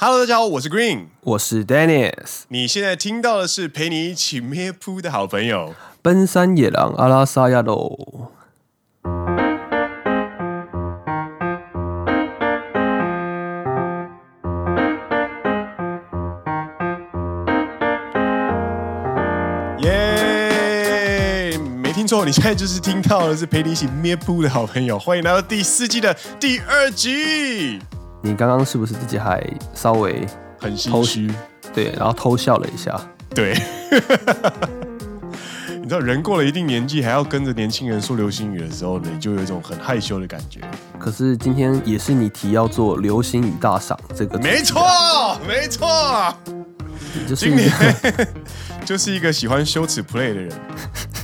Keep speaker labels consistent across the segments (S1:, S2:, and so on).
S1: Hello，大家好，我是 Green，
S2: 我是 Dennis。
S1: 你现在听到的是陪你一起咩噗的好朋友——
S2: 奔山野狼阿拉萨亚喽。
S1: 耶！没听错，你现在就是听到的是陪你一起咩噗的好朋友。欢迎来到第四季的第二集。
S2: 你刚刚是不是自己还稍微
S1: 很心虚？
S2: 对，然后偷笑了一下。
S1: 对，你知道人过了一定年纪，还要跟着年轻人说流行语的时候呢，你就有一种很害羞的感觉。
S2: 可是今天也是你提要做流行语大赏这个，
S1: 没错，没错，
S2: 就是
S1: 今年 就是一个喜欢羞耻 play 的人。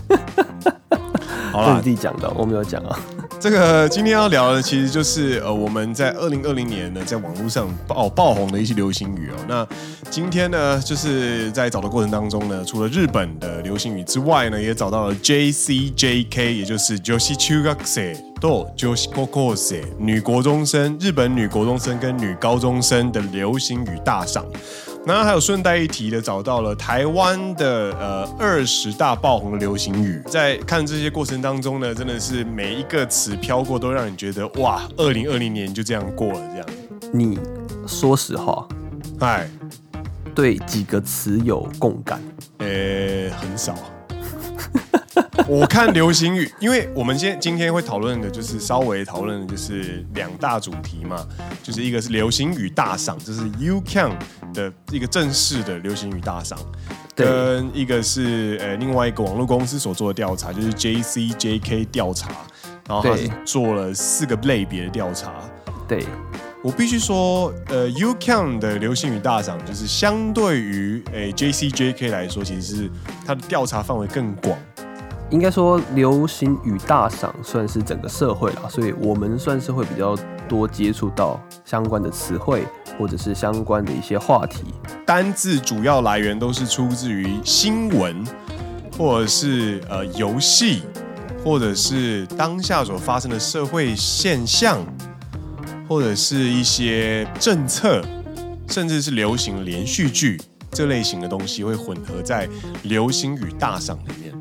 S1: 好了，
S2: 自己讲的，我没有讲啊。
S1: 这个今天要聊的其实就是呃，我们在二零二零年呢，在网络上爆爆红的一些流行语哦。那今天呢，就是在找的过程当中呢，除了日本的流行语之外呢，也找到了 J C J K，也就是女子中学生と女子高校生，女国中生、日本女国中生跟女高中生的流行语大赏。然后还有顺带一提的，找到了台湾的呃二十大爆红的流行语。在看这些过程当中呢，真的是每一个词飘过，都让你觉得哇，二零二零年就这样过了。这样，
S2: 你说实话，
S1: 哎，
S2: 对几个词有共感？
S1: 呃，很少。我看流行语，因为我们今今天会讨论的，就是稍微讨论的就是两大主题嘛，就是一个是流行语大赏，就是 YouCam 的一个正式的流行语大赏，跟一个是呃另外一个网络公司所做的调查，就是 JCJK 调查，然后他是做了四个类别的调查。
S2: 对，
S1: 我必须说，呃，YouCam 的流行语大赏，就是相对于诶 JCJK 来说，其实是它的调查范围更广。
S2: 应该说，流行语大赏算是整个社会啦，所以我们算是会比较多接触到相关的词汇，或者是相关的一些话题。
S1: 单字主要来源都是出自于新闻，或者是呃游戏，或者是当下所发生的社会现象，或者是一些政策，甚至是流行连续剧这类型的东西会混合在流行语大赏里面。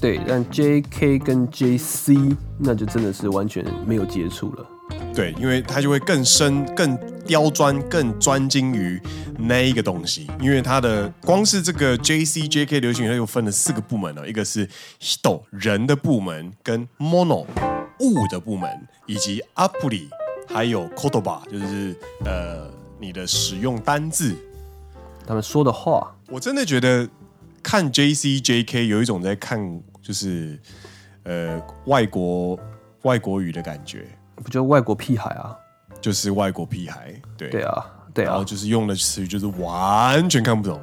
S2: 对，但 J K 跟 J C 那就真的是完全没有接触了。
S1: 对，因为它就会更深、更刁钻、更专精于那一个东西。因为它的光是这个 J C J K 流行语，它又分了四个部门了，一个是 Hito 人的部门，跟 Mono 物的部门，以及 Apuri 还有 Kotoba，就是呃你的使用单字，
S2: 他们说的话。
S1: 我真的觉得看 J C J K 有一种在看。就是，呃，外国外国语的感觉，
S2: 不就外国屁孩啊？
S1: 就是外国屁孩，对
S2: 对啊，对啊，
S1: 然后就是用的词语就是完全看不懂，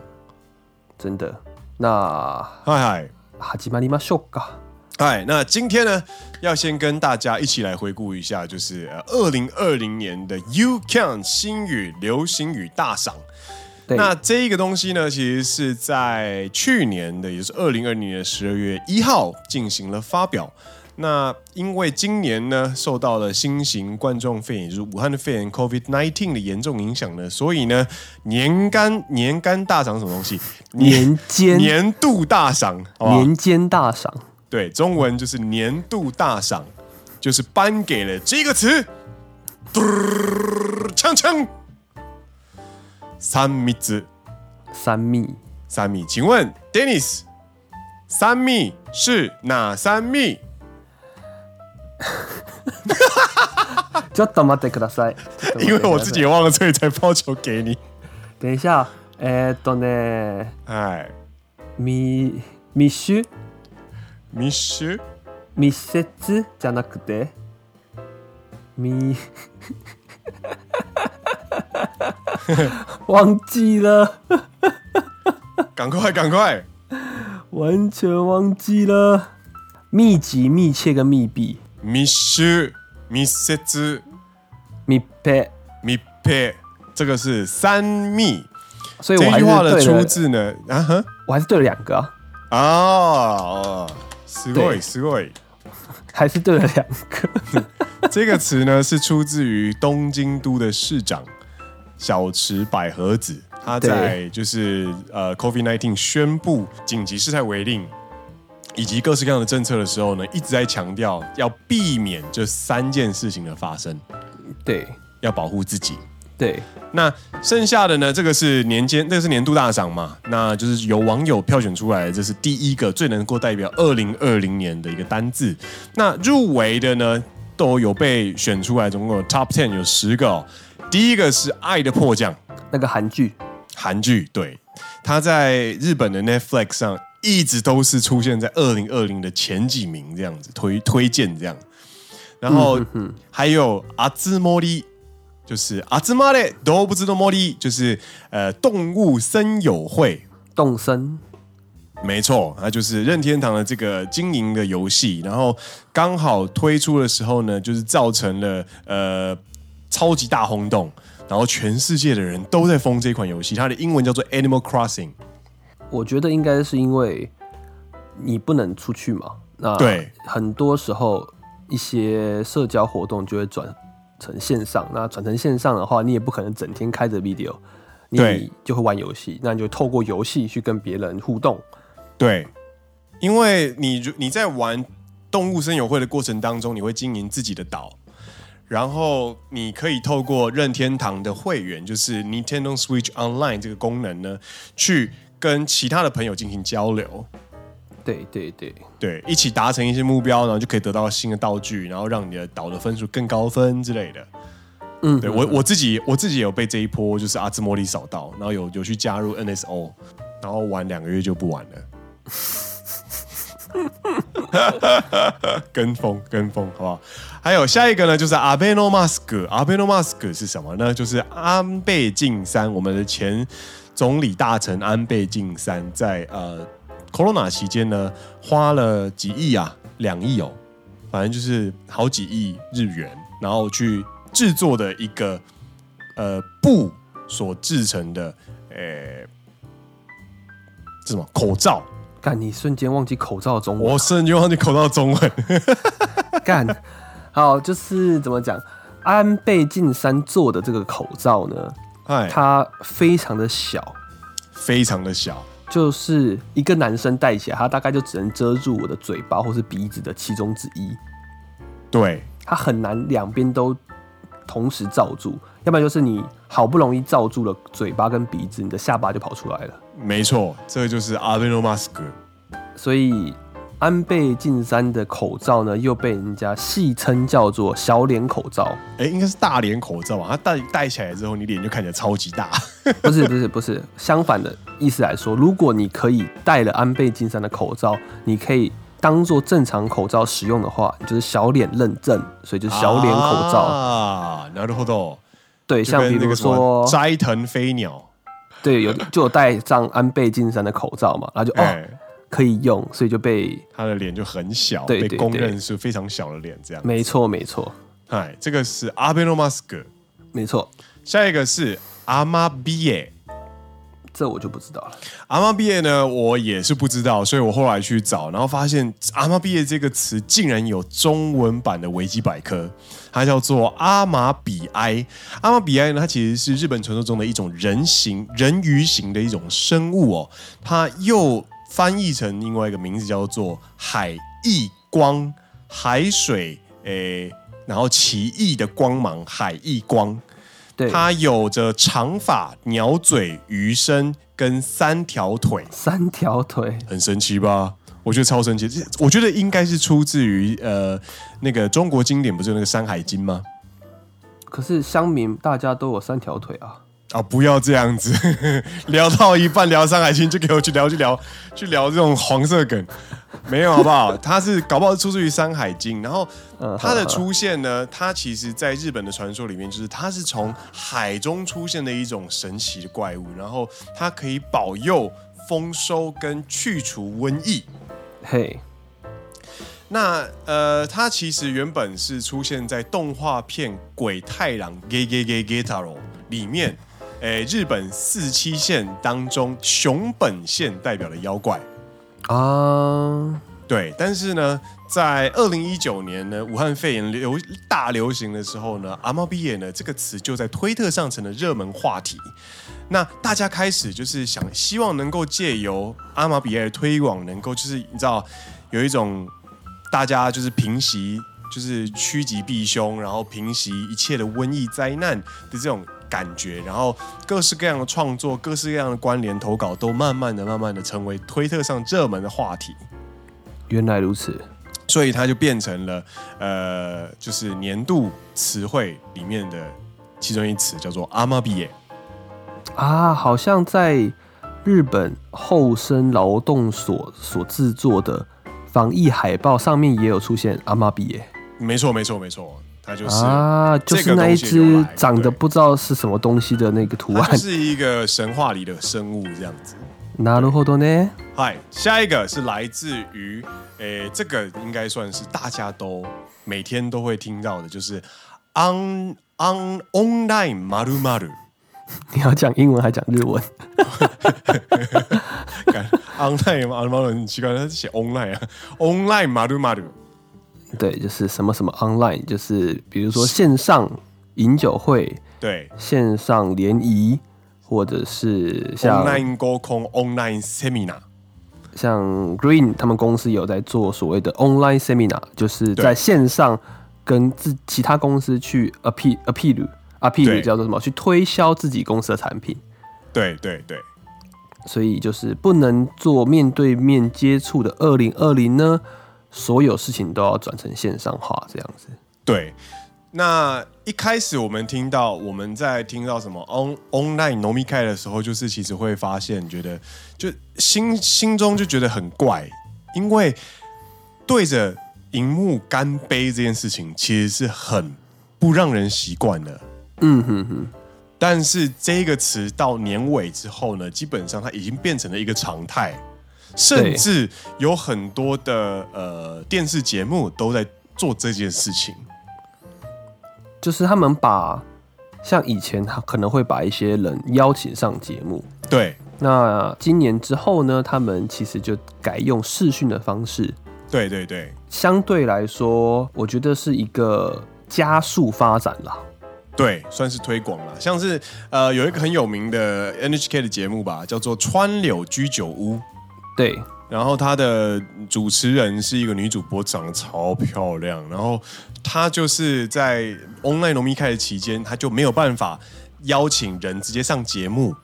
S2: 真的。那
S1: 嗨嗨，
S2: 始まりましょうか。
S1: 嗨，那今天呢，要先跟大家一起来回顾一下，就是二零二零年的 YouCam 新语流行语大赏。 那这一个东西呢，其实是在去年的，也就是二零二零年的十二月一号进行了发表。那因为今年呢，受到了新型冠状肺炎，就是武汉的肺炎 （COVID-19） 的严重影响呢，所以呢，年干年干大赏什么东西？
S2: 年间
S1: 年度大赏，
S2: 年间大赏，
S1: 对，中文就是年度大赏，就是颁给了这个词，锵锵。三密。子，
S2: 三密，
S1: 三密，请问 Dennis，三密。是哪三密？
S2: ちょっと待ってください。
S1: 因为我自己也忘了，所以才抛球给你。
S2: 等一下，えー、っとね，
S1: 哎，
S2: 密密集，
S1: 密集，
S2: 密接？じゃなくて。密。忘记了，
S1: 赶快赶快，
S2: 完全忘记了。密集、密切跟密闭，
S1: 密集、密接、
S2: 密闭、
S1: 密闭，这个是三密。
S2: 所以我还是
S1: 这句话的出自呢？啊哈，
S2: 我还是对了两个啊。
S1: 哦，すごいすごい，
S2: 还是对了两个。
S1: 这个词呢是出自于东京都的市长。 小池百合子，她在就是呃，COVID-19 宣布紧急事态为令以及各式各样的政策的时候呢，一直在强调要避免这三件事情的发生。
S2: 对，
S1: 要保护自己。
S2: 对，
S1: 那剩下的呢？这个是年间，这个是年度大赏嘛？那就是由网友票选出来的，这是第一个最能够代表二零二零年的一个单字。那入围的呢，都有被选出来，总共有 Top Ten 有十个哦。第一个是《爱的迫降》，
S2: 那个韩剧，
S1: 韩剧对，它在日本的 Netflix 上一直都是出现在二零二零的前几名这样子推推荐这样。然后还有阿兹莫利，就是阿兹玛的都不知道莫利，就是呃动物森友会。
S2: 动森，
S1: 没错，那就是任天堂的这个经营的游戏。然后刚好推出的时候呢，就是造成了呃超级大轰动，然后全世界的人都在疯这款游戏。它的英文叫做 Animal Crossing。
S2: 我觉得应该是因为你不能出去嘛，那对很多时候。一些社交活动就会转成线上，那转成线上的话，你也不可能整天开着 video，你就会玩游戏，那你就透过游戏去跟别人互动。
S1: 对，因为你你在玩动物森友会的过程当中，你会经营自己的岛，然后你可以透过任天堂的会员，就是 Nintendo Switch Online 这个功能呢，去跟其他的朋友进行交流。
S2: 对对对
S1: 对，一起达成一些目标，然后就可以得到新的道具，然后让你的岛的分数更高分之类的。嗯，对我我自己我自己有被这一波就是阿兹莫利扫到，然后有有去加入 NSO，然后玩两个月就不玩了。跟风跟风，好不好？还有下一个呢，就是阿贝诺马斯克。阿贝诺马斯克是什么呢？就是安倍晋三，我们的前总理大臣安倍晋三在呃。Corona 期间呢，花了几亿啊，两亿哦，反正就是好几亿日元，然后去制作的一个呃布所制成的，呃，这什么口罩？
S2: 干，你瞬间忘记口罩的中文，
S1: 我瞬间忘记口罩的中文。
S2: 干，好，就是怎么讲？安倍晋三做的这个口罩呢，哎，它非常的小，
S1: 非常的小。
S2: 就是一个男生戴起来，他大概就只能遮住我的嘴巴或是鼻子的其中之一。
S1: 对，
S2: 它很难两边都同时罩住，要不然就是你好不容易罩住了嘴巴跟鼻子，你的下巴就跑出来了。
S1: 没错，这个就是阿贝诺马斯克。
S2: 所以。安倍晋三的口罩呢，又被人家戏称叫做“小脸口罩”。
S1: 哎、欸，应该是大脸口罩吧？它戴戴起来之后，你脸就看起来超级大。
S2: 不是不是不是，相反的意思来说，如果你可以戴了安倍晋三的口罩，你可以当做正常口罩使用的话，就是小脸认证，所以就是小脸口罩
S1: 啊。なるほど。
S2: 对，像比如说
S1: 斋藤飞鸟，
S2: 对，有就有戴上安倍晋三的口罩嘛，然后就哦。 欸可以用，所以就被
S1: 他的脸就很小，
S2: 对对对，
S1: 被公认是非常小的脸，这样。
S2: 没错，没错。
S1: 哎，这个是阿贝诺马斯克，
S2: 没错。
S1: 下一个是阿玛比耶，
S2: 这我就不知道了。
S1: 阿玛比耶呢，我也是不知道，所以我后来去找，然后发现阿玛比耶这个词竟然有中文版的维基百科，它叫做阿玛比埃。阿玛比埃呢，它其实是日本传说中的一种人形、人鱼形的一种生物哦，它又。翻译成另外一个名字叫做海翼光，海水诶、欸，然后奇异的光芒，海翼光。对，它有着长发、鸟嘴、鱼身跟三条腿。
S2: 三条腿，
S1: 很神奇吧？我觉得超神奇。我觉得应该是出自于呃那个中国经典，不是有那个《山海经》吗？
S2: 可是乡民大家都有三条腿啊。
S1: 啊、哦！不要这样子，聊到一半聊《山海经》，就给我去聊去聊去聊这种黄色梗，没有好不好？它是搞不好是出自于《山海经》，然后它的出现呢，它其实在日本的传说里面，就是它是从海中出现的一种神奇的怪物，然后它可以保佑丰收跟去除瘟疫。
S2: 嘿，
S1: 那呃，它其实原本是出现在动画片《鬼太郎 Ge Ge Ge Getaro》里面。诶，日本四七线当中熊本县代表的妖怪啊，对，但是呢，在二零一九年呢，武汉肺炎流大流行的时候呢，阿玛比耶呢这个词就在推特上成了热门话题。那大家开始就是想希望能够借由阿玛比耶的推广，能够就是你知道有一种大家就是平息，就是趋吉避凶，然后平息一切的瘟疫灾难的这种感觉，然后各式各样的创作、各式各样的关联投稿，都慢慢的、慢慢的成为推特上热门的话题。
S2: 原来如此，
S1: 所以它就变成了呃，就是年度词汇里面的其中一词，叫做阿妈毕业
S2: 啊，好像在日本厚生劳动所所制作的防疫海报上面也有出现阿妈毕业。
S1: 没错，没错，没错，它就是
S2: 啊，就是那一只长得不知道是什么东西的那个图案，
S1: 是一个神话里的生物这样子。
S2: なるほどね。
S1: 嗨，下一个是来自于，诶、欸，这个应该算是大家都每天都会听到的，就是 on on online 〇〇。
S2: 你要讲英文还讲日文？
S1: online 嘛，蛮很奇怪，他是写 online 啊，online 〇〇。
S2: 对，就是什么什么 online，就是比如说线上饮酒会，
S1: 对，
S2: 线上联谊。或者是像
S1: online 沟通 online seminar，
S2: 像 Green 他们公司有在做所谓的 online seminar，就是在线上跟自其他公司去 appeal appeal appeal 叫做什么？去推销自己公司的产品。
S1: 对对对，
S2: 所以就是不能做面对面接触的二零二零呢，所有事情都要转成线上化这样子。
S1: 对。那一开始我们听到我们在听到什么 on online 饮み会的时候，就是其实会发现，觉得就心心中就觉得很怪，因为对着荧幕干杯这件事情其实是很不让人习惯的。
S2: 嗯哼哼。
S1: 但是这个词到年尾之后呢，基本上它已经变成了一个常态，甚至有很多的呃电视节目都在做这件事情。
S2: 就是他们把像以前他可能会把一些人邀请上节目，
S1: 对。
S2: 那今年之后呢，他们其实就改用视讯的方式，
S1: 对对对。
S2: 相对来说，我觉得是一个加速发展啦，
S1: 对，算是推广了。像是呃，有一个很有名的 NHK 的节目吧，叫做《川柳居酒屋》，
S2: 对。
S1: 然后他的主持人是一个女主播，长得超漂亮。然后她就是在 online 饮み会的期间，她就没有办法邀请人直接上节目，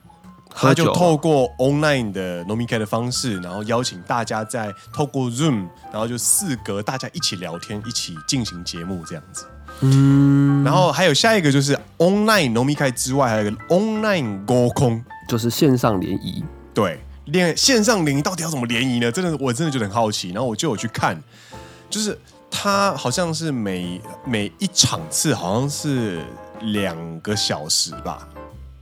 S1: 她就透过 online 的饮み会的方式，然后邀请大家在透过 Zoom，然后就四格大家一起聊天，一起进行节目这样子。
S2: 嗯。
S1: 然后还有下一个就是 online 饮み会之外，还有一个 online 合コン，
S2: 就是线上联谊。
S1: 对。 连线上联谊到底要怎么联谊呢？真的，我真的觉得很好奇。然后我就有去看，就是他好像是每每一场次好像是两个小时吧。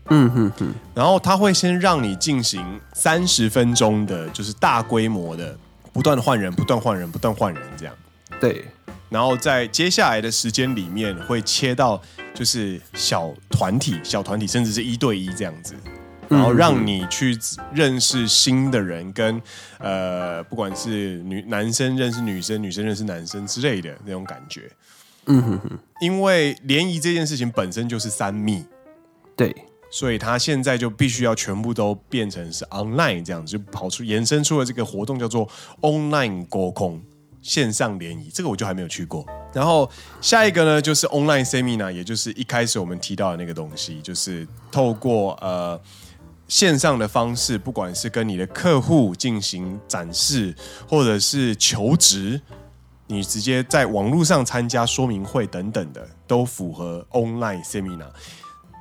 S2: 嗯哼哼。
S1: 然后他会先让你进行三十分钟的，就是大规模的，不断换人，不断换人，不断换人这样。
S2: 对。然
S1: 后在接下来的时间里面，会切到就是小团体、小团体，甚至是一对一这样子。然后让你去认识新的人，跟呃，不管是女男生认识女生，女生认识男生之类的那种感觉。
S2: 嗯哼哼。
S1: 因为联谊这件事情本身就是三密，
S2: 对，
S1: 所以他现在就必须要全部都变成是 online 这样子，就跑出延伸出了这个活动叫做 online 沟空线上联谊。这个我就还没有去过。然后下一个呢，就是 online seminar，也就是一开始我们提到的那个东西，就是透过呃。线上的方式，不管是跟你的客户进行展示，或者是求职，你直接在网络上参加说明会等等的，都符合 online seminar。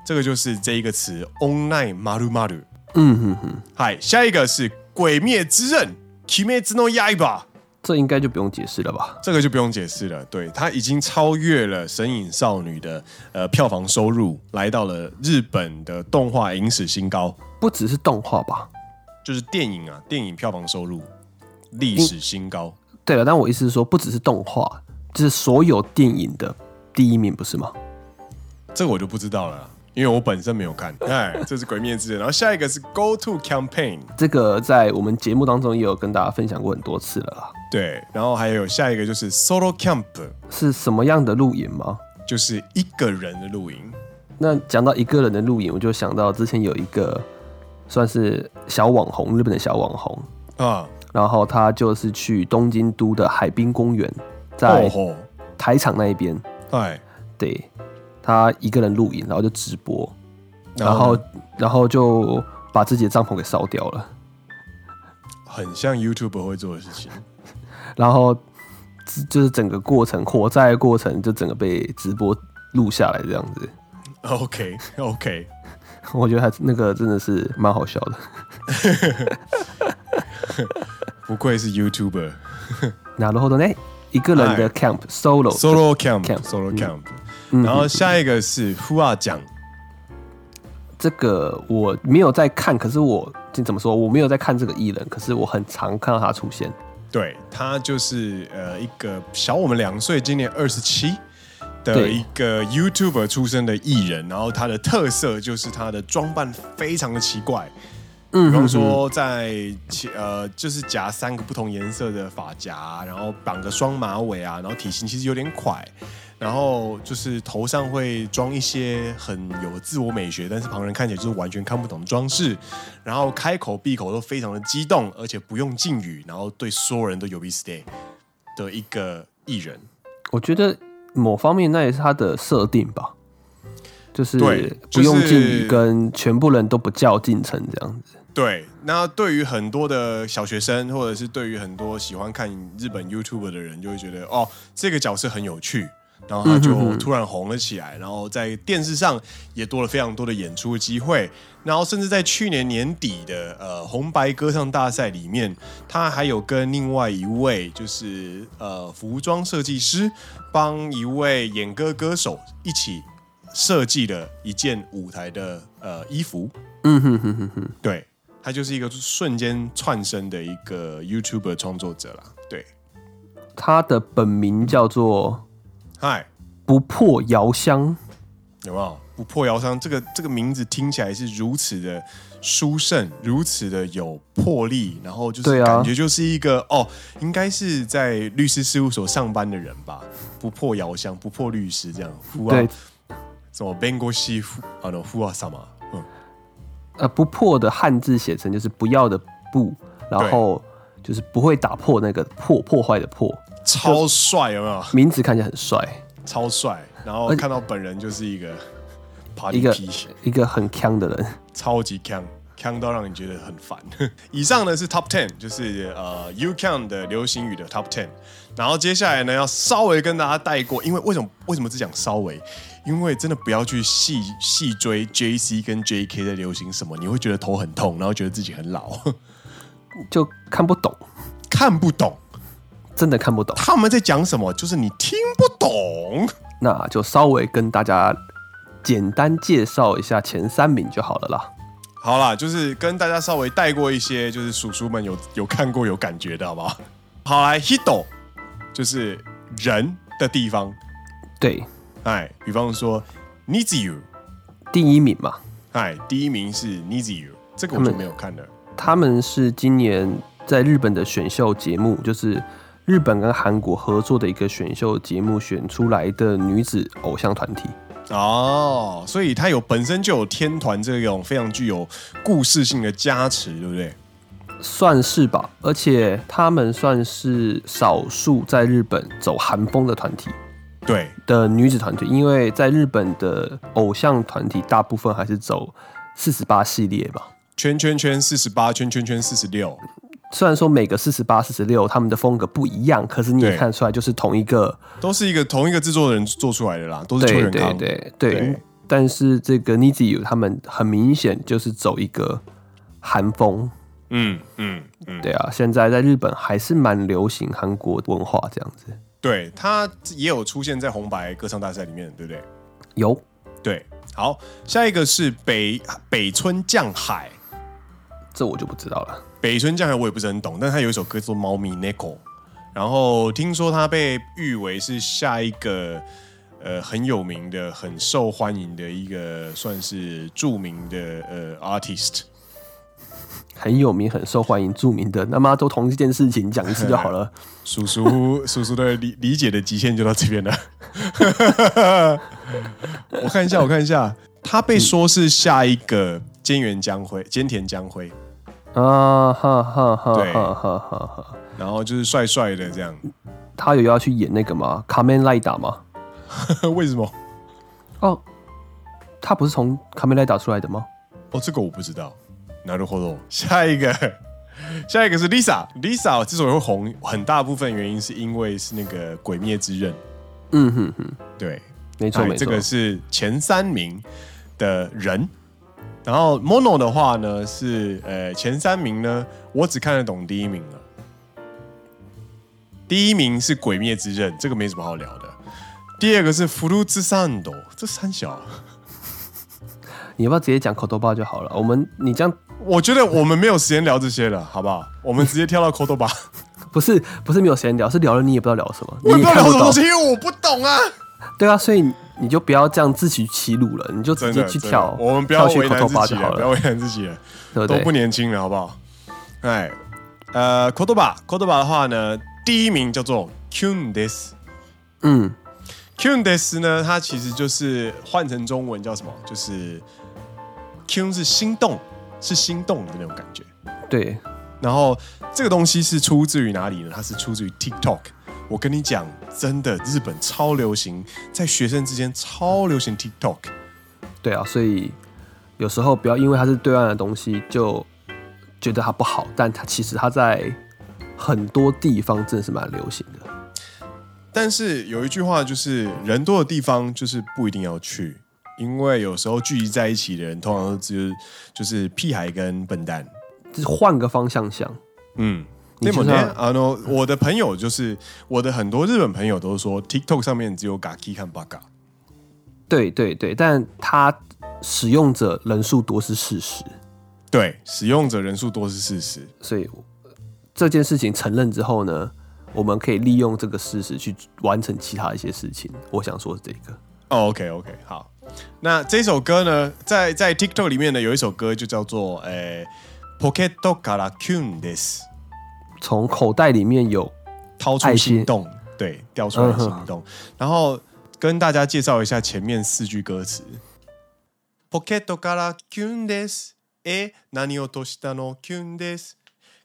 S1: 这个就是这一个词 online maru maru。
S2: 嗯哼哼。
S1: 嗨，下一个是《鬼灭之刃》鬼灭之刃吧？
S2: 这应该就不用解释了吧？
S1: 这个就不用解释了。对，它已经超越了《神隐少女》的呃票房收入，来到了日本的动画影史新高。
S2: 不只是动画吧，
S1: 就是电影啊，电影票房收入历史新高。
S2: 对了，但我意思是说，不只是动画，就是所有电影的第一名，不是吗？
S1: 这个我就不知道了，因为我本身没有看。哎，这是《鬼灭之刃》，然后下一个是 Go To Campaign，
S2: 这个在我们节目当中也有跟大家分享过很多次了啦。
S1: 对，然后还有下一个就是 Solo Camp，
S2: 是什么样的露营吗？
S1: 就是一个人的露营。
S2: 那讲到一个人的露营，我就想到之前有一个算是小网红，日本的小网红。啊，然后他就是去东京都的海滨公园，在台场那一边，
S1: 哎，
S2: 对，他一个人露营，然后就直播，然后然后就把自己的帐篷给烧掉了，
S1: 很像 YouTuber 会做的事情。
S2: 然后就是整个过程，火灾的过程就整个被直播录下来这样子。
S1: OK OK，
S2: 我觉得他那个真的是蛮好笑的。
S1: 不愧是 YouTuber。
S2: 然后呢，一个人的 camp solo
S1: solo camp solo camp。然后下一个是 Fua 酱。
S2: 这个我没有在看，可是我怎么说？我没有在看这个艺人，可是我很常看到他出现。
S1: 对，他就是呃一个小我们两岁，今年二十七的一个 YouTuber 出身的艺人，然后他的特色就是他的装扮非常的奇怪，嗯，比方说在呃就是夹三个不同颜色的发夹，然后绑个双马尾啊，然后体型其实有点快。然后就是头上会装一些很有自我美学，但是旁人看起来就是完全看不懂的装饰。然后开口闭口都非常的激动，而且不用敬语，然后对所有人都有 e stay 的一个艺人。
S2: 我觉得某方面那也是他的设定吧，就是不用敬语，跟全部人都不叫进城这样子。
S1: 对，那对于很多的小学生，或者是对于很多喜欢看日本 YouTube 的人，就会觉得哦，这个角色很有趣。然后他就突然红了起来，然后在电视上也多了非常多的演出的机会，然后甚至在去年年底的呃红白歌唱大赛里面，他还有跟另外一位就是呃服装设计师帮一位演歌歌手一起设计了一件舞台的呃衣服。嗯哼哼哼哼，对，他就是一个瞬间窜升的一个 YouTuber 创作者啦。对，
S2: 他的本名叫做。
S1: 嗨，
S2: 不破遥香
S1: 有没有？不破遥香这个这个名字听起来是如此的殊胜，如此的有魄力，然后就是感觉就是一个、啊、哦，应该是在律师事务所上班的人吧？不破遥香，不破律师这样。啊、对，什么弁护士啊？那フア様嗯，
S2: 呃，不破的汉字写成就是不要的不，然后就是不会打破那个破破坏的破。
S1: 超帅，有没有？
S2: 名字看起来很帅，
S1: 超帅。然后看到本人就是一个
S2: 一个一个很强的人，
S1: 超级强。强到让你觉得很烦。以上呢是 Top Ten，就是呃 you can 的流行语的 Top Ten。然后接下来呢要稍微跟大家带过，因为为什么为什么只讲稍微？因为真的不要去细细追 JC 跟 JK 在流行什么，你会觉得头很痛，然后觉得自己很老，
S2: 就看不懂，
S1: 看不懂。
S2: 真的看不懂
S1: 他们在讲什么，就是你听不懂，
S2: 那就稍微跟大家简单介绍一下前三名就好了啦。
S1: 好啦，就是跟大家稍微带过一些，就是叔叔们有有看过有感觉的好不好？好来，Hito 就是人的地方，
S2: 对，
S1: 哎，比方说 Niziu
S2: 第一名嘛，
S1: 哎，第一名是 Niziu，这个我就没有看的。
S2: 他们是今年在日本的选秀节目，就是。日本跟韩国合作的一个选秀节目选出来的女子偶像团体
S1: 哦，所以它有本身就有天团这种非常具有故事性的加持，对不对？
S2: 算是吧，而且他们算是少数在日本走韩风的团体，
S1: 对
S2: 的女子团体，因为在日本的偶像团体大部分还是走四十八系列吧，
S1: 圈圈圈四十八，圈圈圈四十六。
S2: 虽然说每个四十八、四十六他们的风格不一样，可是你也看出来就是同一个，
S1: 都是一个同一个制作人做出来的啦，都是秋元康。
S2: 对对对，对。但是这个 Niziu 他们很明显就是走一个韩风。嗯嗯嗯，对啊，现在在日本还是蛮流行韩国文化这样子。
S1: 对，他也有出现在红白歌唱大赛里面，对不对？
S2: 有。
S1: 对，好，下一个是北北村降海，
S2: 这我就不知道了。
S1: 北村降海我也不是很懂，但他有一首歌叫做《猫咪 Niko，》，然后听说他被誉为是下一个呃很有名的、很受欢迎的一个算是著名的呃 artist。
S2: 很有名、很受欢迎、著名的，那么都同一件事情讲一次就好了。
S1: 叔叔，叔叔的理理解的极限就到这边了。我看一下，我看一下，他被说是下一个菅原将晖、菅田将晖
S2: 啊，哈哈哈，
S1: 对，
S2: 哈哈哈。
S1: 然后就是帅帅的这样。
S2: 他有要去演那个吗？卡梅拉达吗？
S1: 为什么？
S2: 哦，他不是从卡梅拉达出来的吗？
S1: 哦，这个我不知道。なるほど。下一个，下一个是 Lisa。Lisa 之所以会红，很大部分原因是因为是那个《鬼灭之刃》。
S2: 嗯哼哼，
S1: 对，
S2: 没错没错。
S1: 这个是前三名的人。然后 Mono 的话呢是呃前三名呢，我只看得懂第一名了。第一名是《鬼灭之刃》，这个没什么好聊的。第二个是《フルーツサンド》，这三小，
S2: 你要不要直接讲口头吧就好了？我们你这样，
S1: 我觉得我们没有时间聊这些了，好不好？我们直接跳到口头吧。
S2: 不是，不是没有时间聊，是聊了你也不知道聊什么。
S1: 我也不知道聊什么东西，因为我不懂啊。
S2: 对啊，所以你就不要这样自取其辱了，你就直接去跳。
S1: 我们不要为难自己了，不要为难自己了，对不对？都不年轻了，好不好？哎，呃，口头吧，口头吧的话呢？第一名叫做 Kyun des，
S2: 嗯
S1: ，Kyun des 呢，它其实就是换成中文叫什么？就是 Kyun 是心动，是心动的那种感觉。
S2: 对，
S1: 然后这个东西是出自于哪里呢？它是出自于 TikTok。我跟你讲，真的，日本超流行，在学生之间超流行 TikTok。
S2: 对啊，所以有时候不要因为它是对岸的东西就觉得它不好，但它其实它在。很多地方真的是蛮流行的，
S1: 但是有一句话就是人多的地方就是不一定要去，因为有时候聚集在一起的人通常都只就是屁孩跟笨蛋，
S2: 就是换个方向想。
S1: 嗯，那么天啊，我的朋友就是我的很多日本朋友都说 TikTok 上面只有 Gaki 和 Baga。
S2: 对对对，但他使用者人数多是事实。
S1: 对，使用者人数多是事实，
S2: 所以。这件事情承认之后呢，我们可以利用这个事实去完成其他一些事情。我想说是这个。
S1: Oh, OK OK，好。那这首歌呢，在在 TikTok 里面呢，有一首歌就叫做诶，Pocket からキュンです。
S2: 从口袋里面有
S1: 掏出心动，对，掉出来心动。然后跟大家介绍一下前面四句歌词。Pocket からキュンです。え、何落としたのキュンです。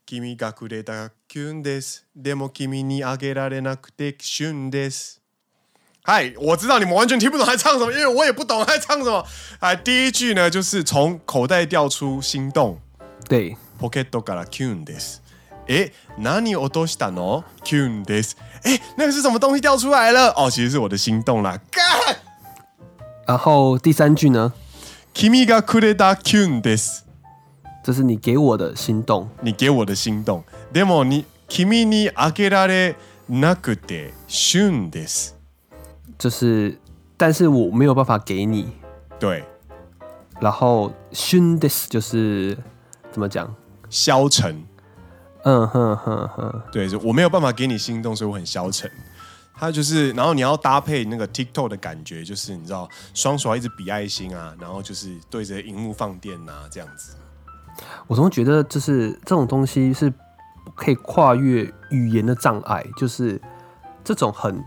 S1: 君がくれたキュンです。でも君にあげられなくてキュンです。 嗨，我知道你们完全听不懂他唱什么，因为我也不懂他唱什么。哎，第一句呢，就是从口袋掉出心动。
S2: 对，
S1: ポケットからキュンです。哎，何落としたの？キュンです。哎，那个是什么东西掉出来了？哦，其实是我的心动啦。干。
S2: 然后第三句呢？
S1: 君がくれたキュンです。
S2: 这是你给我的心动，
S1: 你给我的心动。でも你君にあげられなくてシュンです。
S2: 就是，但是我没有办法给你。
S1: 对。
S2: 然后シュンです就是怎么讲？
S1: 消沉。
S2: 嗯哼哼哼。
S1: 对，就我没有办法给你心动，所以我很消沉。他就是，然后你要搭配那个 TikTok 的感觉，就是你知道，双手一直比爱心啊，然后就是对着荧幕放电啊，这样子。
S2: 我总觉得，就是这种东西是可以跨越语言的障碍，就是这种很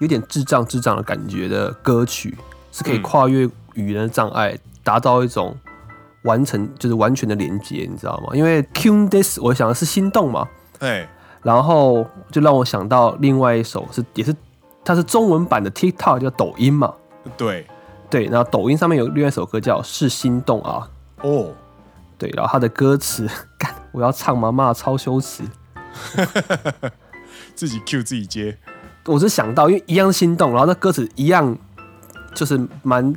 S2: 有点智障、智障的感觉的歌曲，是可以跨越语言的障碍，达到一种完成，就是完全的连接，你知道吗？因为 Kyun des，我想的是心动嘛，
S1: 对，
S2: 然后就让我想到另外一首是，也是它是中文版的 TikTok，叫抖音嘛，
S1: 对，
S2: 对，然后抖音上面有另外一首歌叫是心动啊，
S1: 哦。
S2: 对，然后它的歌词，干，我要唱吗？妈，超羞耻，
S1: 自己 Q 自己接。
S2: 我是想到，因为一样心动，然后那歌词一样，就是蛮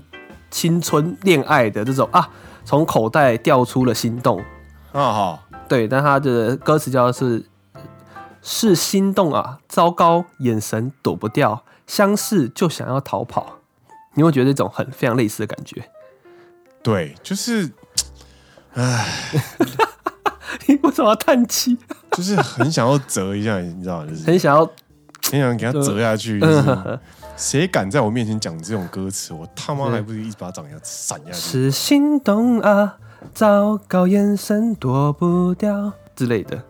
S2: 青春恋爱的这种啊，从口袋掉出了心动
S1: 啊哈，
S2: 对，但他的歌词叫是是心动啊，糟糕，眼神躲不掉，相视就想要逃跑，你会觉得这种很非常类似的感觉？
S1: 对，就是。唉，
S2: 你为什么要叹气？
S1: 就是很想要折一下，你知道吗？就是
S2: 很想要，
S1: 很想给他折下去。谁敢在我面前讲这种歌词？我他妈还不是一巴掌要扇下去。
S2: 是心动啊，糟糕，眼神躲不掉之类的。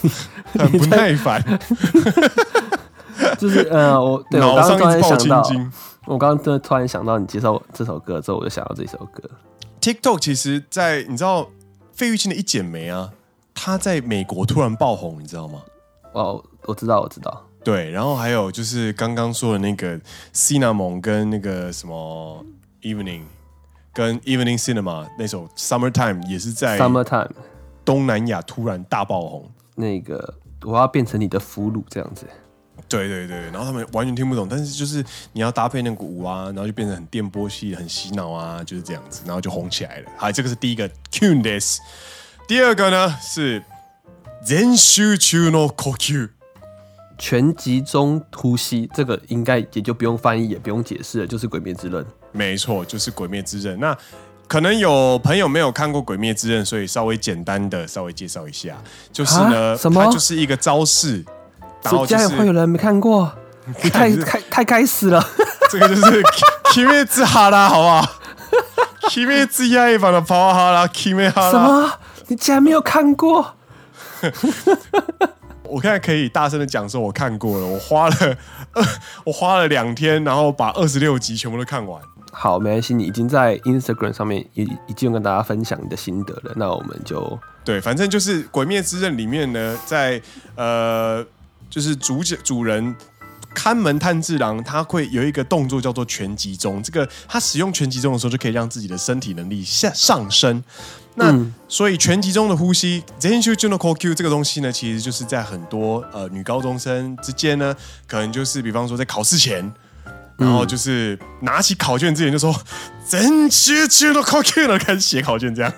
S1: 很不耐烦，
S2: 就是呃，我对我刚刚突然想到，我刚刚突然想到你介绍这首歌之后，我就想到这首歌。
S1: TikTok 其实，在你知道费玉清的一剪梅啊，他在美国突然爆红，你知道吗？
S2: 哦，我知道，我知道。
S1: 对，然后还有就是刚刚说的那个 Cinnamon 跟那个什么 Evening 跟 Evening Cinema 那首 Summertime 也是在
S2: Summertime
S1: 东南亚突然大爆红。
S2: 那个我要变成你的俘虏这样子，
S1: 对对对，然后他们完全听不懂，但是就是你要搭配那个舞啊，然后就变成很电波系、很洗脑啊，就是这样子，然后就红起来了。好，这个是第一个 Cunes，第二个呢是全集中の呼吸，
S2: 全集中呼吸，这个应该也就不用翻译，也不用解释了，就是《鬼灭之刃》。
S1: 没错，就是《鬼灭之刃》。那可能有朋友没有看过《鬼灭之刃》，所以稍微简单的稍微介绍一下，就是呢，什么？它就是一个招式，
S2: 然后就是会有人没看过，太太太该死了。
S1: 这个就是《鬼灭之哈拉》，好不好？《鬼灭之刃》版的跑哈拉，《鬼灭哈拉》
S2: 什么？你竟然没有看过？
S1: 我现在可以大声的讲说，我看过了，我花了 我花了两天，然后把二十六集全部都看完。
S2: 好，没关系，你已经在 Instagram 上面已已经跟大家分享你的心得了。那我们就
S1: 对，反正就是《鬼灭之刃》里面呢，在呃，就是主角主人看门炭治郎，他会有一个动作叫做全集中。这个他使用全集中的时候，就可以让自己的身体能力下上升。那、嗯、所以全集中的呼吸，全集中的呼吸这个东西呢，其实就是在很多呃女高中生之间呢，可能就是比方说在考试前。然后就是拿起考卷之前就说“真学去了考卷了”，开始写考卷这样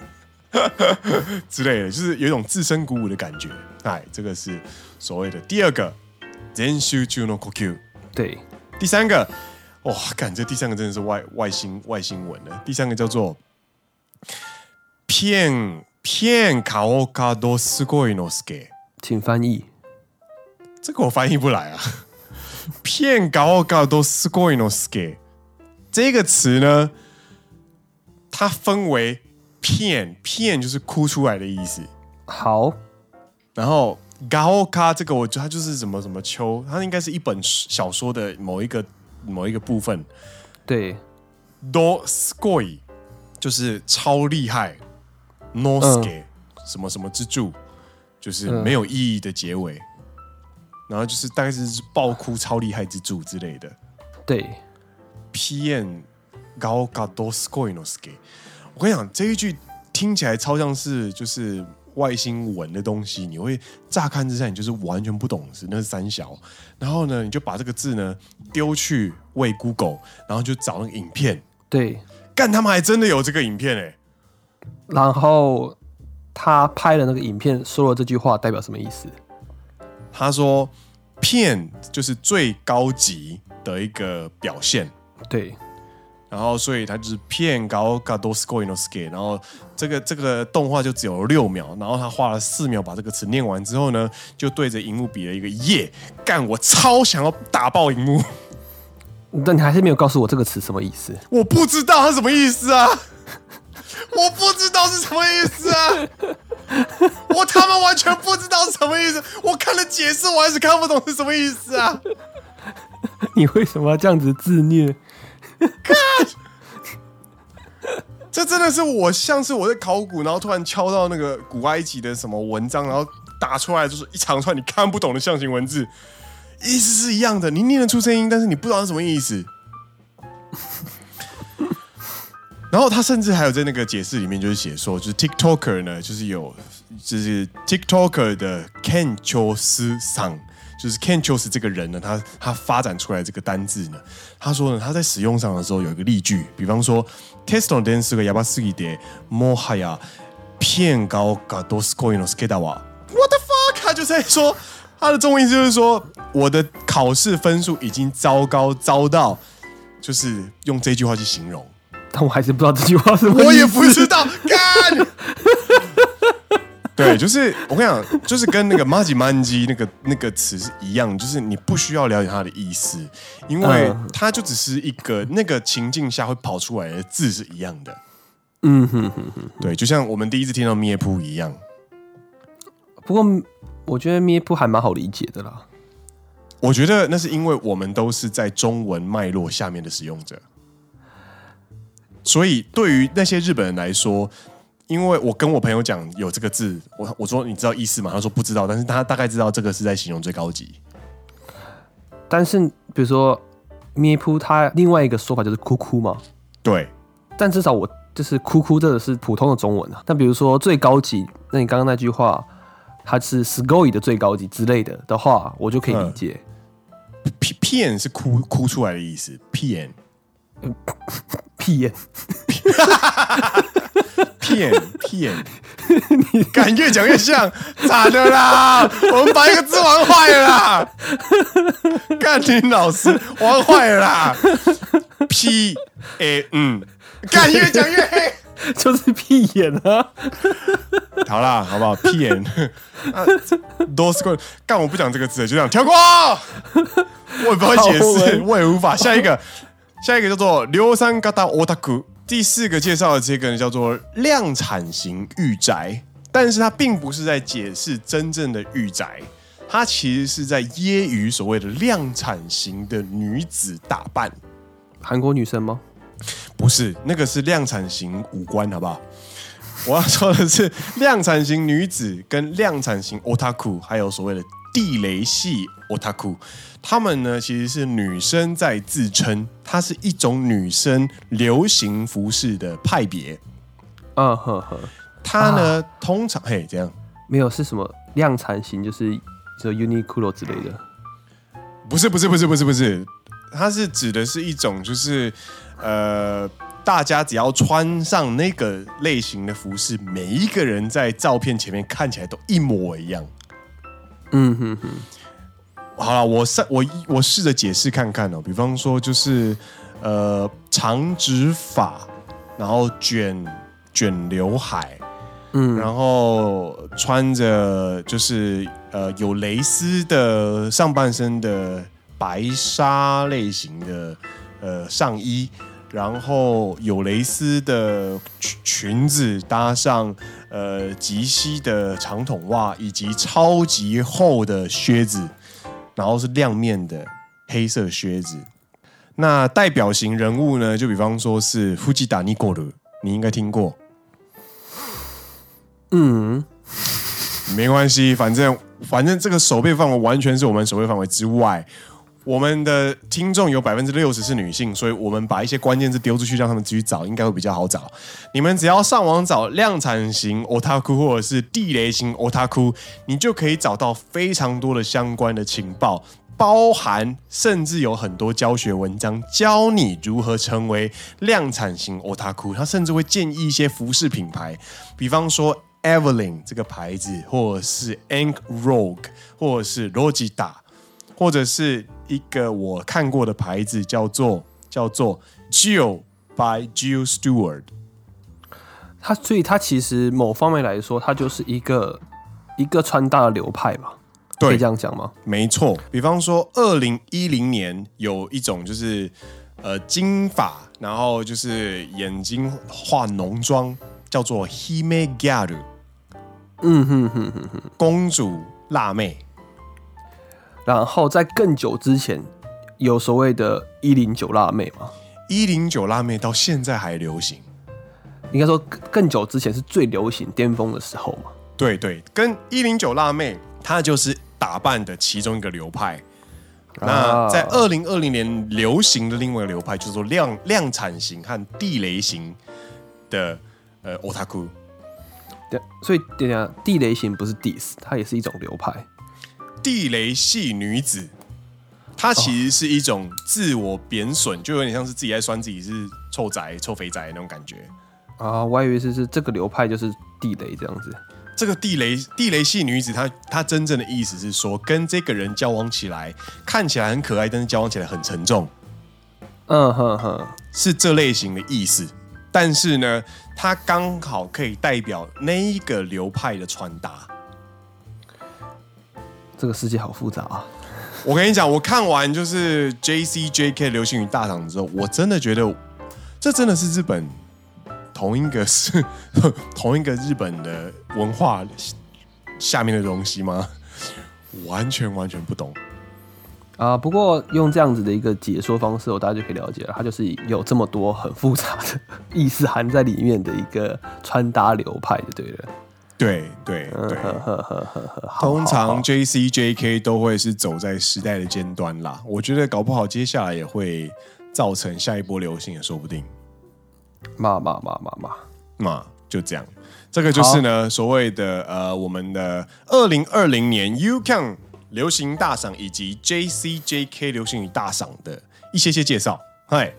S1: 之类的，就是有一种自身鼓舞的感觉。哎，这个是所谓的第二个“ 真学去了考卷”。
S2: 对，
S1: 第三个，哇，感觉第三个真的是外外星外星文了。第三个叫做“片片颜がどすこいのすけ”，
S2: 请翻译。
S1: 这个我翻译不来啊。片高高都すごいのすけ，这个词呢，它分为片片就是哭出来的意思。
S2: 好，
S1: 然后 高卡这个，我觉得它就是什么什么秋，它应该是一本小说的某一个某一个部分。
S2: 对，
S1: 都すごい就是超厉害，no すけ什么什么之助，就是没有意义的结尾。嗯然后就是大概是爆哭超厉害之助之类的，
S2: 对。
S1: 片高卡多斯コイノスケ，我跟你讲这一句听起来超像是就是 外星文的东西，你会乍看之下你就是完全不懂是那是三小，然后呢你就把这个字呢丢去喂 Google，然后就找那个影片，
S2: 对，
S1: 干他们还真的有这个影片哎，
S2: 然后他拍的那个影片说了这句话代表什么意思？
S1: 他说：“骗就是最高级的一个表现，
S2: 对。
S1: 然后，所以他就是片高高多斯コイノスケ。然后，这个这个动画就只有六秒。然后他花了四秒把这个词念完之后呢，就对着荧幕比了一个耶，干！我超想要打爆荧幕。
S2: 但你还是没有告诉我这个词什么意思？
S1: 我不知道它什么意思啊！我不知道是什么意思啊！”我他妈完全不知道是什么意思，我看了解释，我还是看不懂是什么意思啊！
S2: 你为什么要这样子自虐？
S1: 真的是我像是我在考古，然后突然敲到那个古埃及的什么文章，然后打出来就是一长串你看不懂的象形文字，意思是一样的，你念得出声音，但是你不知道是什么意思。然后他甚至还有在那个解释里面，就是写说，就是 TikToker 呢，就是有，就是 TikToker 的 Ken Cho Su Sang，就是 Ken Chos 这个人呢，他他发展出来这个单字呢，他说呢，他在使用上的时候有一个例句，比方说，Test の点数がやばすぎて、もはやペンがどすこいのすけだわ。What the fuck？他就在说，他的中文意思就是说，我的考试分数已经糟糕糟到，就是用这句话去形容。但
S2: 我还是不知道这句话是什么意思。
S1: 我也不知道，干。 对，就是我跟你讲，就是跟那个麻吉曼基那个那个词是一样，就是你不需要了解它的意思，因为它就只是一个那个情境下会跑出来的字是一样的。
S2: 嗯哼哼哼，
S1: 对，就像我们第一次听到咩噗一样。
S2: 不过我觉得咩噗还蛮好理解的啦。
S1: 我觉得那是因为我们都是在中文脉络下面的使用者，所以对于那些日本人来说，因为我跟我朋友讲有这个字，我我说你知道意思吗？他说不知道，但是他大概知道这个是在形容最高级。
S2: 但是比如说咩噗，它另外一个说法就是哭哭嘛。
S1: 对，
S2: 但至少我就是哭哭，这个是普通的中文啊。但比如说最高级，那你刚刚那句话，它是 sugoi 的最高级之类的的话，我就可以理解。嗯
S1: 屁屁眼是哭哭出来的意思，屁眼，
S2: 屁眼，
S1: 屁眼，屁眼，你敢越讲越像，咋的啦？我们把一个字玩坏了啦！干听老师玩坏了啦！屁，哎，嗯，敢越讲越黑。
S2: 就是屁眼啊！
S1: 好啦，好不好？屁眼，多斯过干，我不讲这个字，就这样跳过。我也不会解释，我也无法。下一个，下一个叫做流山形オタク。 第四个介绍的这个呢，叫做量产型御宅，但是它并不是在解释真正的御宅，它其实是在揶揄所谓的量产型的女子打扮。
S2: 韩国女生吗？
S1: 不是，那个是量产型五官，好不好？我要说的是量产型女子跟量产型 otaku，还有所谓的地雷系 otaku，他们呢其实是女生在自称，它是一种女生流行服饰的派别。
S2: 嗯呵呵，
S1: 它呢、啊、通常嘿这样，
S2: 没有是什么量产型，就是就 Uniqlo 之类的。
S1: 不是不是不是不是不是，它是指的是一种就是。呃，大家只要穿上那个类型的服饰，每一个人在照片前面看起来都一模一样。
S2: 嗯哼哼。
S1: 好了，我试我我试着解释看看哦。比方说，就是呃长直发，然后卷卷刘海，嗯，然后穿着就是呃有蕾丝的上半身的白纱类型的呃上衣。然后有蕾丝的裙子，搭上呃及膝的长筒袜，以及超级厚的靴子，然后是亮面的黑色靴子。那代表型人物呢？就比方说是藤田ニコル，你应该听过。
S2: 嗯，
S1: 没关系，反正反正这个守备范围完全是我们守备范围之外。 我们的听众有百分之六十是女性，所以我们把一些关键字丢出去，让他们继续找，应该会比较好找。你们只要上网找量产型 otaku 或者是地雷型 otaku，你就可以找到非常多的相关的情报，包含甚至有很多教学文章教你如何成为量产型 otaku。他甚至会建议一些服饰品牌，比方说 Evelyn 这个牌子，或者是 Ank Rogue，或者是 Logita，或者是。一个我看过的牌子叫做叫做 Jill by Jill Stewart，
S2: 它所以它其实某方面来说，它就是一个一个穿搭的流派嘛，对，可以这样讲吗？
S1: 没错，比方说二零一零年有一种就是呃金发，然后就是眼睛化浓妆，叫做 Hime Gyaru，
S2: 嗯哼哼哼哼，
S1: 公主辣妹。
S2: 然后在更久之前，有所谓的“一零九辣妹”吗？“
S1: 一零九辣妹”到现在还流行。
S2: 应该说更久之前是最流行、巅峰的时候嘛？
S1: 对对，跟“一零九辣妹”她就是打扮的其中一个流派。啊、那在二零二零年流行的另外一个流派，就是说量量产型和地雷型的呃 otaku。
S2: 对，所以等下地雷型不是 diss，它也是一种流派。
S1: 地雷系女子，她其实是一种自我贬损，就有点像是自己在酸自己是臭宅、臭肥宅那种感觉
S2: 啊！我还以为是是这个流派就是地雷这样子。
S1: 这个地雷地雷系女子，她她真正的意思是说，跟这个人交往起来看起来很可爱，但是交往起来很沉重。
S2: 嗯哼哼，
S1: 是这类型的意思。但是呢，它刚好可以代表那一个流派的穿搭。
S2: 这个世界好复杂啊！
S1: 我跟你讲，我看完就是 J C J K 流行语大赏之后，我真的觉得这真的是日本同一个是 同一个日本的文化下面的东西吗？完全完全不懂。
S2: 啊，不过用这样子的一个解说方式，我大家就可以了解了，它就是有这么多很复杂的意思含在里面的一个穿搭流派，就对了。
S1: 对对对，通常 J C J K 都会是走在时代的尖端啦。我觉得搞不好接下来也会造成下一波流行也说不定。
S2: 嘛嘛嘛嘛嘛
S1: 嘛，就这样。这个就是呢，所谓的呃，我们的二零二零年 YouCam 流行大赏以及 JCJK 流行语大赏的一些些介绍。嗨，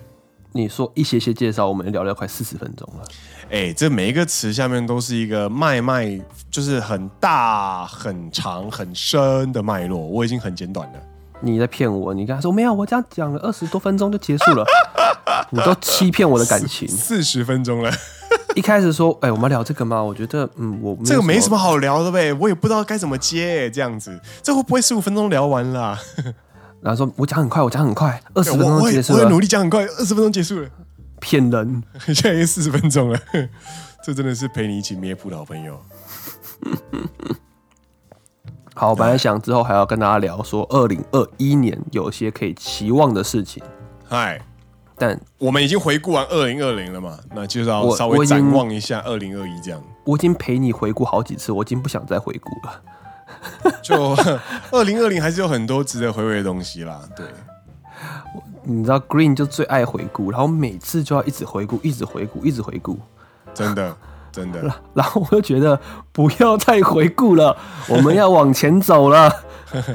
S2: 你说一些些介绍，我们聊了快四十分钟了。
S1: 哎，这每一个词下面都是一个脉脉，就是很大、很长、很深的脉络。我已经很简短了。
S2: 你在骗我？你跟他说没有，我这样讲了二十多分钟就结束了。你都欺骗我的感情。
S1: 四十分钟了。
S2: 一开始说，哎，我们聊这个吗？我觉得，嗯，我
S1: 这个没什么好聊的呗，我也不知道该怎么接，这样子，这会不会十五分钟聊完了？
S2: 然后说，我讲很快，我讲很快，二十分钟结束了。
S1: 我会努力讲很快，二十分钟结束了。
S2: 骗人！
S1: 现在已经四十分钟了，这真的是陪你一起咩噗的好朋友。
S2: 好，我本来想之后还要跟大家聊说，二零二一年有些可以期望的事情。
S1: 嗨。
S2: 但
S1: 我们已经回顾完二零二零了嘛，那就是要稍微展望一下二零二一这样我。
S2: 我已经陪你回顾好几次，我已经不想再回顾了。
S1: 就二零二零还是有很多值得回味的东西啦。对，
S2: 你知道 Green 就最爱回顾，然后每次就要一直回顾，一直回顾，一直回顾。
S1: 真的，真的。
S2: 然后我就觉得不要再回顾了，我们要往前走了。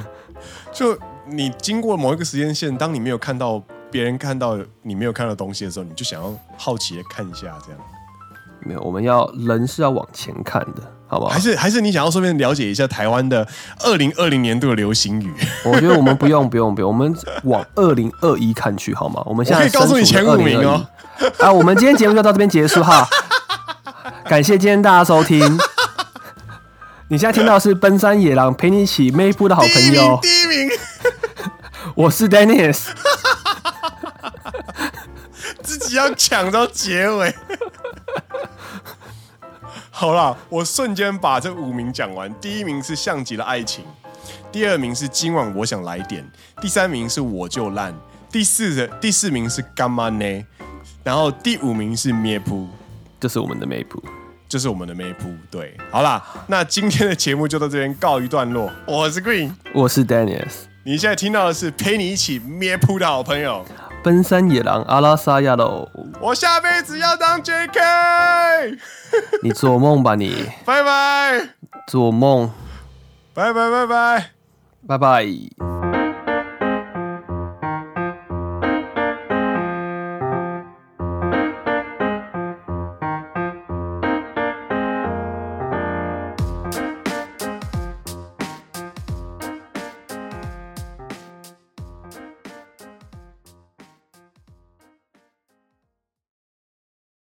S1: 就你经过某一个时间线，当你没有看到。别人看到你没有看到东西的时候，你就想要好奇的看一下，这样。
S2: 没有，我们要人是要往前看的，好不好？
S1: 还是还是你想要顺便了解一下台湾的二零二零年度的流行语？
S2: 我觉得我们不用不用不用，我们往二零二一看去，好吗？我们现在可以
S1: 告诉你前五名哦。
S2: 啊，我们今天节目就到这边结束哈。感谢今天大家收听。你现在听到的是奔山野狼陪你一起妹夫的好朋友，
S1: 第一名，第一名
S2: 我是 Dennis。
S1: 自己要抢到结尾，好了，我瞬间把这五名讲完。第一名是像极了爱情，第二名是今晚我想来点，第三名是我就烂，第四的第四名是干嘛呢？然后第五名是咩噗，
S2: 这是我们的咩噗，
S1: 这是我们的咩噗。对，好啦，那今天的节目就到这边告一段落。我是 Green，
S2: 我是 Dennis，
S1: 你现在听到的是陪你一起咩噗的好朋友。
S2: 奔山野狼阿拉萨亚喽！
S1: 我下辈子要当 JK。
S2: 你做梦吧你！
S1: 拜拜。
S2: 做梦。
S1: 拜拜拜拜拜拜。